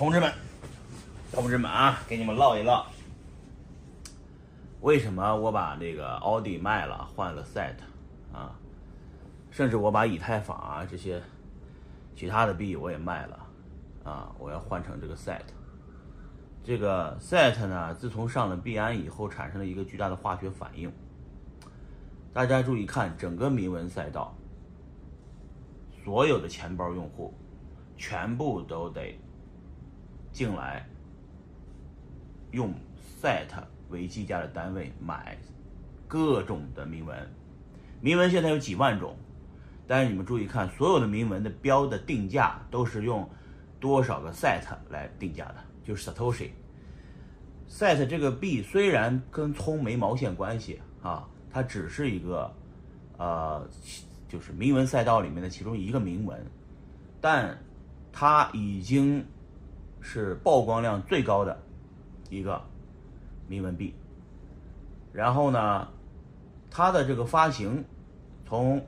同志们，同志们啊，给你们唠一唠，为什么我把这个奥迪卖了，换了 SET 啊？甚至我把以太坊啊这些其他的币我也卖了啊，我要换成这个 SET。这个 SET 呢，自从上了币安以后，产生了一个巨大的化学反应。大家注意看，整个铭文赛道，所有的钱包用户全部都得进来用 SET 为计价的单位买各种的铭文。铭文现在有几万种，但是你们注意看，所有的铭文的标的定价都是用多少个 SET 来定价的，就是 Satoshi。SET 这个币虽然跟葱没毛线关系啊。它只是一个，呃，就是铭文赛道里面的其中一个铭文，但它已经是曝光量最高的一个铭文币。然后呢，它的这个发行，从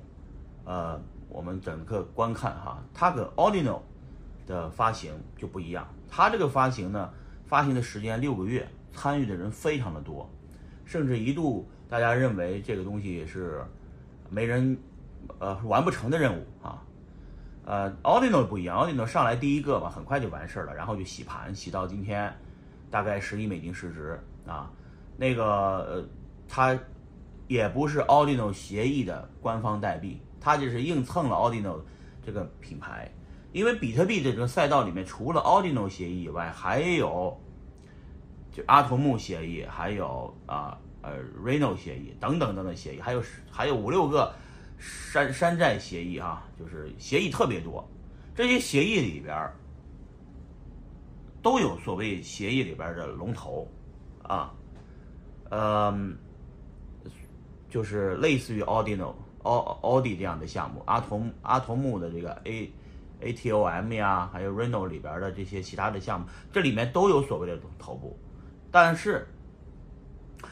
呃我们整个观看哈，它跟 Ordinal 的发行就不一样。它这个发行呢，发行的时间六个月，参与的人非常的多，甚至一度。大家认为这个东西是没人呃完不成的任务啊，呃，Audino 不一样，Audino 上来第一个嘛，很快就完事儿了，然后就洗盘，洗到今天大概十亿美金市值啊，那个呃，它也不是 Audino 协议的官方代币，它就是硬蹭了 Audino 这个品牌，因为比特币这个赛道里面除了 Audino 协议以外，还有就阿童木协议，还有啊。呃，Reno 协议等等等等协议，还有还有五六个山山寨协议啊，就是协议特别多。这些协议里边都有所谓协议里边的龙头啊，嗯，就是类似于 Audino、Audio 这样的项目，阿童阿童木的这个 A ATOM 呀，还有 Reno 里边的这些其他的项目，这里面都有所谓的头部，但是。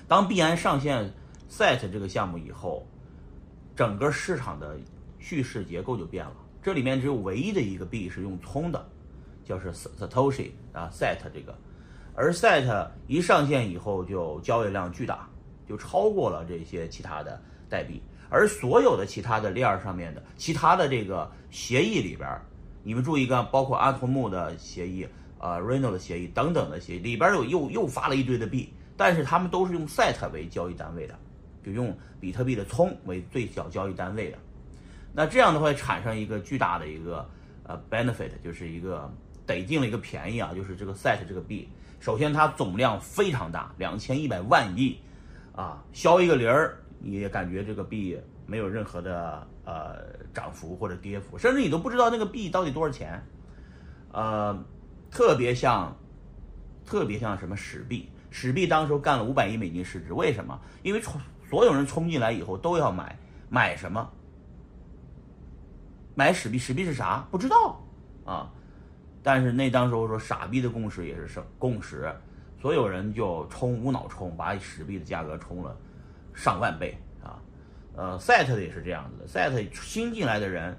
当币安上线 SET 这个项目以后，整个市场的叙事结构就变了。这里面只有唯一的一个币是用葱的，叫是 Satoshi 啊 SET 这个，而 SET 一上线以后就交易量巨大，就超过了这些其他的代币。而所有的其他的链上面的其他的这个协议里边，你们注意看，包括阿童木的协议、啊 Reno 的协议等等的协议里边，有又又发了一堆的币。但是他们都是用 SET 为交易单位的，就用比特币的葱为最小交易单位的。那这样的话产生一个巨大的一个呃 benefit，就是一个得进了一个便宜啊，就是这个 SET 这个币，首先它总量非常大，两千一百万亿啊，消一个零儿，你也感觉这个币没有任何的呃涨幅或者跌幅，甚至你都不知道那个币到底多少钱，呃，特别像特别像什么史币。史币当时候干了五百亿美金市值，为什么？因为冲所有人冲进来以后都要买，买什么？买史币，史币是啥？不知道啊。但是那当时候说傻逼的共识也是是共识，所有人就冲无脑冲，把史币的价格冲了上万倍啊。呃，SET 的也是这样子的，SET 新进来的人。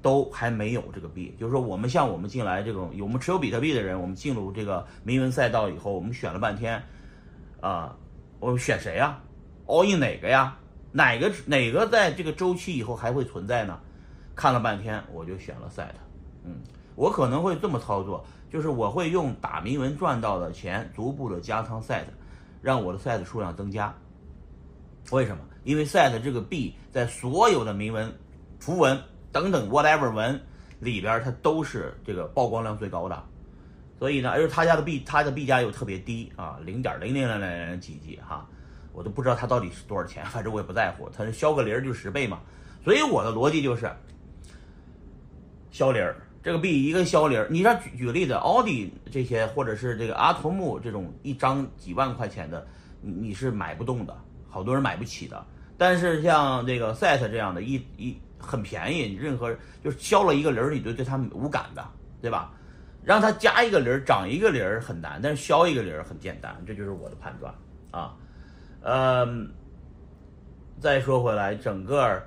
都还没有这个币，就是说，我们像我们进来这种有，我们持有比特币的人，我们进入这个铭文赛道以后，我们选了半天，啊，我们选谁呀？all in 哪个呀？哪个哪个在这个周期以后还会存在呢？看了半天，我就选了 SET。嗯，我可能会这么操作，就是我会用打铭文赚到的钱，逐步的加仓 SET，让我的 SET 数量增加。为什么？因为 SET 这个币在所有的铭文符文。等等，whatever 文里边它都是这个曝光量最高的，所以呢，而且他家的币，他的币价又特别低啊，零点零零零零零几几哈，我都不知道它到底是多少钱，反正我也不在乎，它消个零就十倍嘛，所以我的逻辑就是消零儿，这个币一个消零儿，你像举举个例子，奥迪这些或者是这个阿童木这种一张几万块钱的，你你是买不动的，好多人买不起的，但是像这个 SET 这样的一一。很便宜，你任何就是消了一个零儿，你就对它无感的，对吧？让它加一个零儿，涨一个零儿很难，但是消一个零儿很简单，这就是我的判断啊。嗯，再说回来，整个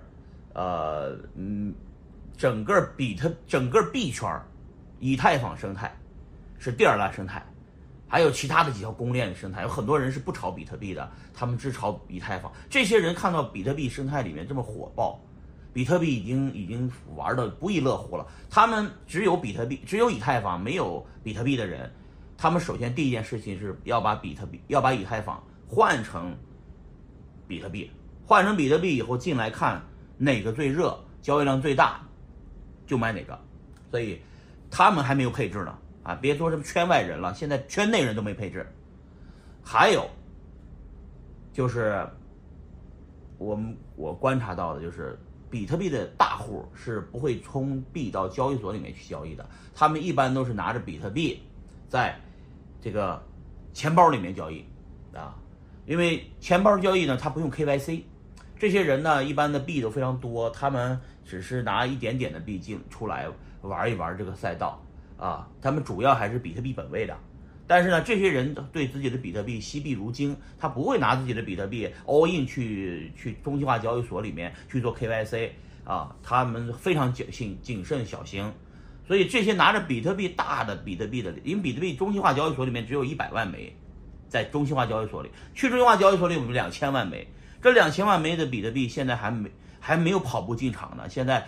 呃嗯，整个比特整个币圈以太坊生态是第二大生态，还有其他的几条公链的生态，有很多人是不炒比特币的，他们只炒以太坊。这些人看到比特币生态里面这么火爆，比特币已经已经玩的不亦乐乎了。他们只有比特币，只有以太坊，没有比特币的人，他们首先第一件事情是要把比特币要把以太坊换成比特币，换成比特币以后进来看哪个最热，交易量最大，就买哪个。所以他们还没有配置呢。啊，别说什么圈外人了，现在圈内人都没配置。还有，就是我们我观察到的，就是比特币的大户是不会充币到交易所里面去交易的，他们一般都是拿着比特币在这个钱包里面交易啊，因为钱包交易呢，它不用 KYC。这些人呢，一般的币都非常多，他们只是拿一点点的币进出来玩一玩这个赛道。啊，他们主要还是比特币本位的，但是呢，这些人对自己的比特币惜币如金，他不会拿自己的比特币 all in 去去中心化交易所里面去做 KYC 啊，他们非常谨慎谨慎小心，所以这些拿着比特币大的比特币的，因为比特币中心化交易所里面只有一百万枚，在中心化交易所里，去中心化交易所里有两千万枚，这两千万枚的比特币现在还没还没有跑步进场呢，现在。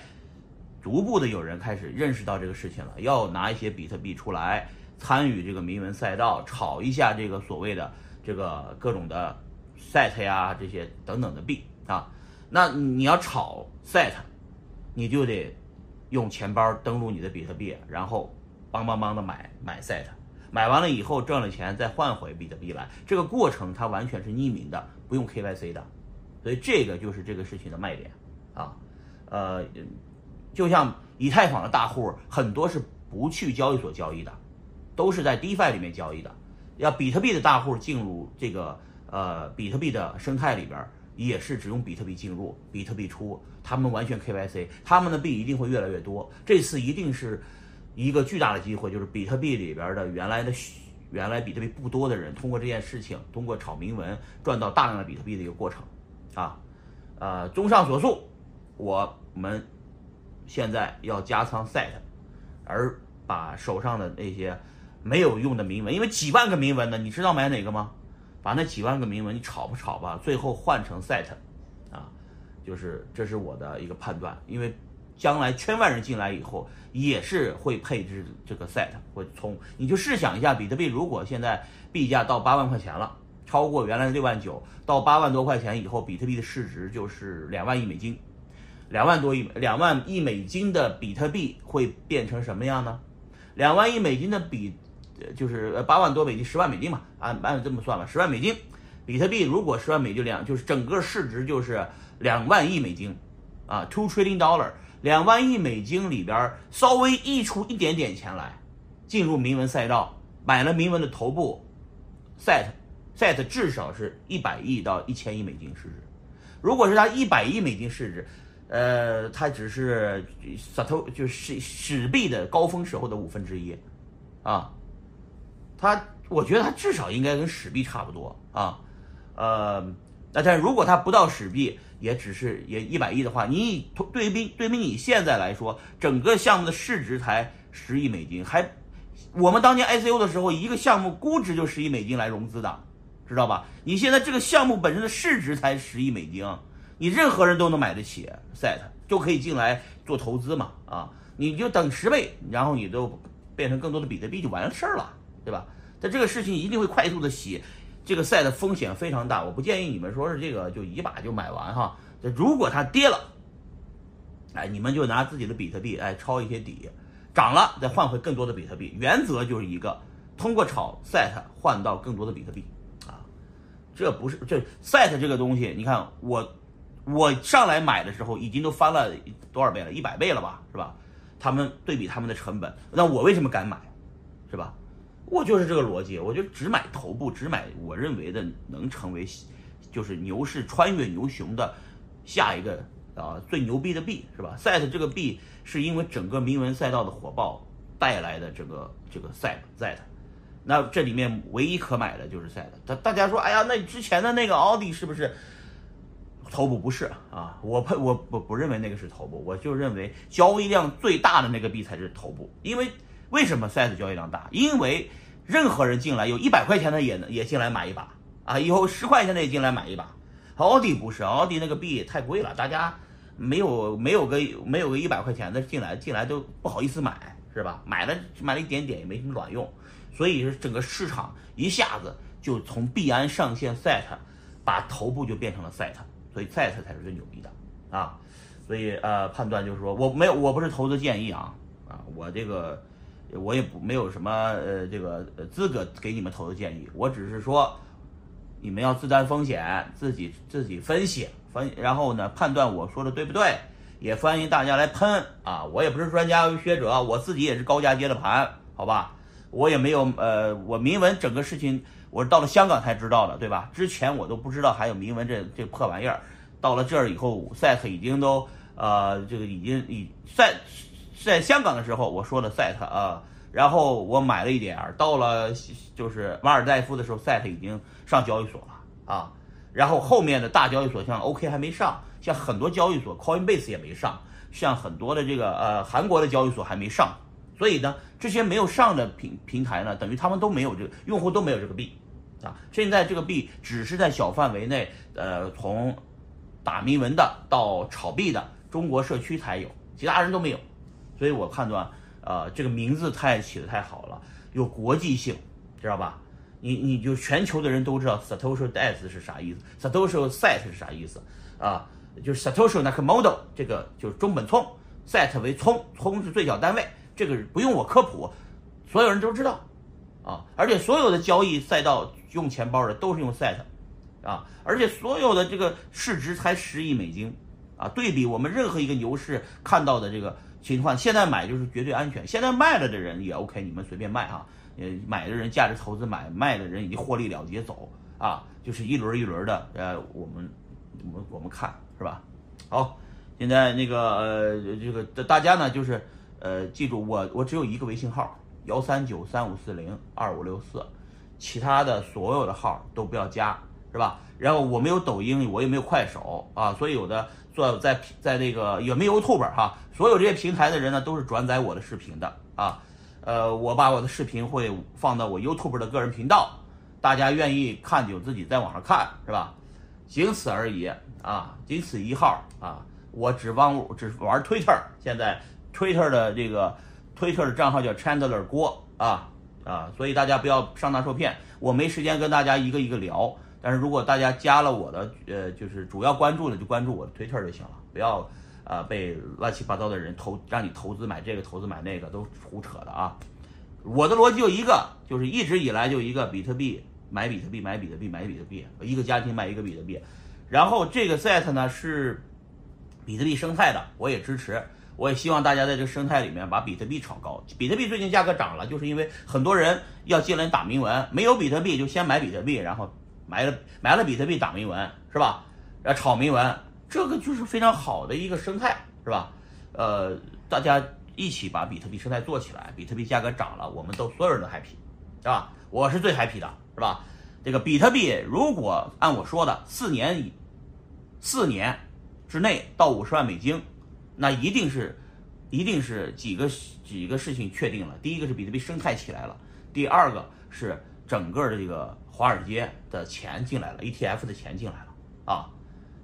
逐步的有人开始认识到这个事情了，要拿一些比特币出来参与这个铭文赛道，炒一下这个所谓的这个各种的 set 呀这些等等的币啊。那你要炒 set，你就得用钱包登录你的比特币，然后邦邦邦的买买 set，买完了以后赚了钱再换回比特币来，这个过程它完全是匿名的，不用 KYC 的，所以这个就是这个事情的卖点啊，呃。就像以太坊的大户很多是不去交易所交易的，都是在 DeFi 里面交易的。要比特币的大户进入这个呃比特币的生态里边，也是只用比特币进入，比特币出，他们完全 KYC，他们的币一定会越来越多。这次一定是一个巨大的机会，就是比特币里边的原来的原来比特币不多的人，通过这件事情，通过炒铭文赚到大量的比特币的一个过程啊。呃，综上所述，我们。现在要加仓 set，而把手上的那些没有用的铭文，因为几万个铭文呢，你知道买哪个吗？把那几万个铭文你炒不炒吧，最后换成 set，啊，就是这是我的一个判断，因为将来圈外人进来以后也是会配置这个 set，会冲。你就试想一下，比特币如果现在币价到八万块钱了，超过原来的六万九，到八万多块钱以后，比特币的市值就是两万亿美金。两万多亿两万亿美金的比特币会变成什么样呢？两万亿美金的比，就是八万多美金，十万美金嘛，按按这么算吧，十万美金，比特币如果十万美金两，就是整个市值就是两万亿美金，啊，two trillion dollar，两万亿美金里边稍微溢出一点点钱来，进入铭文赛道，买了铭文的头部，set，set 至少是一百亿到一千亿美金市值，如果是它一百亿美金市值。呃，它只是萨头就是史币的高峰时候的五分之一，啊，它我觉得它至少应该跟史币差不多啊，呃，那但如果它不到史币，也只是也一百亿的话，你以对比对比你现在来说，整个项目的市值才十亿美金，还我们当年 ICO 的时候，一个项目估值就十亿美金来融资的，知道吧？你现在这个项目本身的市值才十亿美金。你任何人都能买得起，set 就可以进来做投资嘛，啊，你就等十倍，然后你都变成更多的比特币就完事儿了，对吧？但这个事情一定会快速的洗，这个 set 风险非常大，我不建议你们说是这个就一把就买完哈。这如果它跌了，哎，你们就拿自己的比特币哎抄一些底，涨了再换回更多的比特币，原则就是一个通过炒 set 换到更多的比特币啊，这不是这 set 这个东西，你看我。我上来买的时候已经都翻了多少倍了？一百倍了吧，是吧？他们对比他们的成本，那我为什么敢买，是吧？我就是这个逻辑，我就只买头部，只买我认为的能成为，就是牛市穿越牛熊的下一个啊最牛逼的币，是吧？set 这个币是因为整个铭文赛道的火爆带来的这个这个 set set，那这里面唯一可买的就是 set。大大家说，哎呀，那之前的那个奥迪是不是？头部不是啊，我不我不不认为那个是头部，我就认为交易量最大的那个币才是头部，因为为什么 SET 交易量大？因为任何人进来有一百块钱的也能也进来买一把啊，以后十块钱的也进来买一把。奥迪不是，奥迪那个币太贵了，大家没有没有个没有个一百块钱的进来进来都不好意思买，是吧？买了买了一点点也没什么卵用，所以是整个市场一下子就从币安上线 SET，把头部就变成了 SET，所以 SET 才是最牛逼的啊。所以呃，判断就是说我没有我不是投资建议啊啊，我这个我也不没有什么呃这个资格给你们投的建议，我只是说。你们要自担风险，自己自己分析分，然后呢判断我说的对不对，也欢迎大家来喷啊！我也不是专家学者，我自己也是高价接的盘，好吧？我也没有呃，我铭文整个事情，我到了香港才知道的，对吧？之前我都不知道还有铭文这这破玩意儿，到了这儿以后，set 已经都呃这个已经已赛在香港的时候我说的 set 啊。然后我买了一点儿，到了就是马尔代夫的时候，SET 已经上交易所了啊。然后后面的大交易所像 OK 还没上，像很多交易所 Coinbase 也没上，像很多的这个呃韩国的交易所还没上。所以呢，这些没有上的平平台呢，等于他们都没有这个用户都没有这个币啊。现在这个币只是在小范围内，呃，从打铭文的到炒币的中国社区才有，其他人都没有。所以我判断。呃，这个名字太起的太好了，有国际性，知道吧？你你就全球的人都知道 Satoshi Death 是啥意思，Satoshi Set 是啥意思啊？就是 Satoshi Nakamoto 这个就是中本聪，Set 为聪，聪是最小单位，这个不用我科普，所有人都知道啊。而且所有的交易赛道用钱包的都是用 Set 啊，而且所有的这个市值才十亿美金啊，对比我们任何一个牛市看到的这个。情况现在买就是绝对安全，现在卖了的人也 OK，你们随便卖哈。呃，买的人价值投资买，卖的人已经获利了结走啊，就是一轮一轮的。呃，我们我们我们看是吧？好，现在那个呃这个大家呢就是呃记住我我只有一个微信号幺三九三五四零二五六四，其他的所有的号都不要加是吧？然后我没有抖音，我也没有快手啊，所以有的。做在在那个也没有 YouTube 哈，所有这些平台的人呢都是转载我的视频的啊，呃，我把我的视频会放到我 YouTube 的个人频道，大家愿意看就自己在网上看是吧？仅此而已啊，仅此一号啊，我只玩只玩 Twitter，现在 Twitter 的这个 Twitter 的账号叫 Chandler 郭啊啊，所以大家不要上当受骗，我没时间跟大家一个一个聊。但是如果大家加了我的，呃，就是主要关注的，就关注我的推特就行了，不要，呃，被乱七八糟的人投，让你投资买这个，投资买那个，都胡扯的啊！我的逻辑就一个，就是一直以来就一个，比特币买比特币，买比特币，买比特币，一个家庭买一个比特币。然后这个 set 呢是比特币生态的，我也支持，我也希望大家在这个生态里面把比特币炒高。比特币最近价格涨了，就是因为很多人要进来打铭文，没有比特币就先买比特币，然后。买了买了比特币打铭文是吧？呃，炒铭文，这个就是非常好的一个生态是吧？呃，大家一起把比特币生态做起来，比特币价格涨了，我们都所有人都 happy，是吧？我是最 happy 的，是吧？这个比特币如果按我说的四年以四年之内到五十万美金，那一定是一定是几个几个事情确定了。第一个是比特币生态起来了，第二个是整个的这个。华尔街的钱进来了，ETF 的钱进来了啊，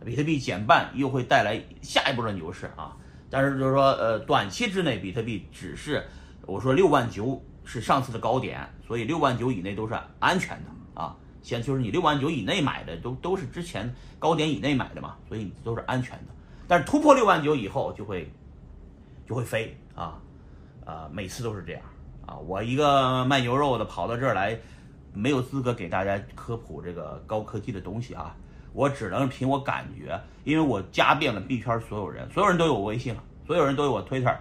比特币减半又会带来下一波的牛市啊。但是就是说，呃，短期之内比特币只是我说六万九是上次的高点，所以六万九以内都是安全的啊。先就是你六万九以内买的都都是之前高点以内买的嘛，所以都是安全的。但是突破六万九以后就会就会飞啊，啊，每次都是这样啊。我一个卖牛肉的跑到这儿来。没有资格给大家科普这个高科技的东西啊，我只能凭我感觉，因为我加遍了币圈所有人，所有人都有我微信了，所有人都有我 Twitter，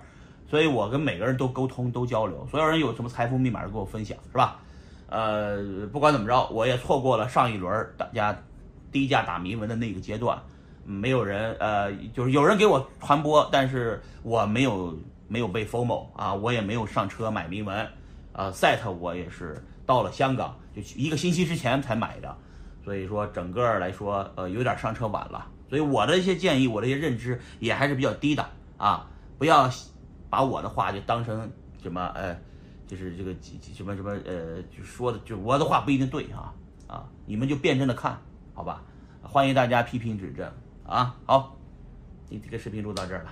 所以我跟每个人都沟通都交流，所有人有什么财富密码都跟我分享，是吧？呃，不管怎么着，我也错过了上一轮大家低价打铭文的那个阶段，没有人呃，就是有人给我传播，但是我没有没有被 FOMO 啊，我也没有上车买铭文，啊，Set 我也是到了香港。就一个星期之前才买的，所以说整个来说，呃，有点上车晚了。所以我的一些建议，我的一些认知也还是比较低的啊，不要把我的话就当成什么，呃，就是这个几几什么什么呃，就说的就我的话不一定对啊啊，你们就辩证的看好吧，欢迎大家批评指正啊。好，今这个视频录到这儿了。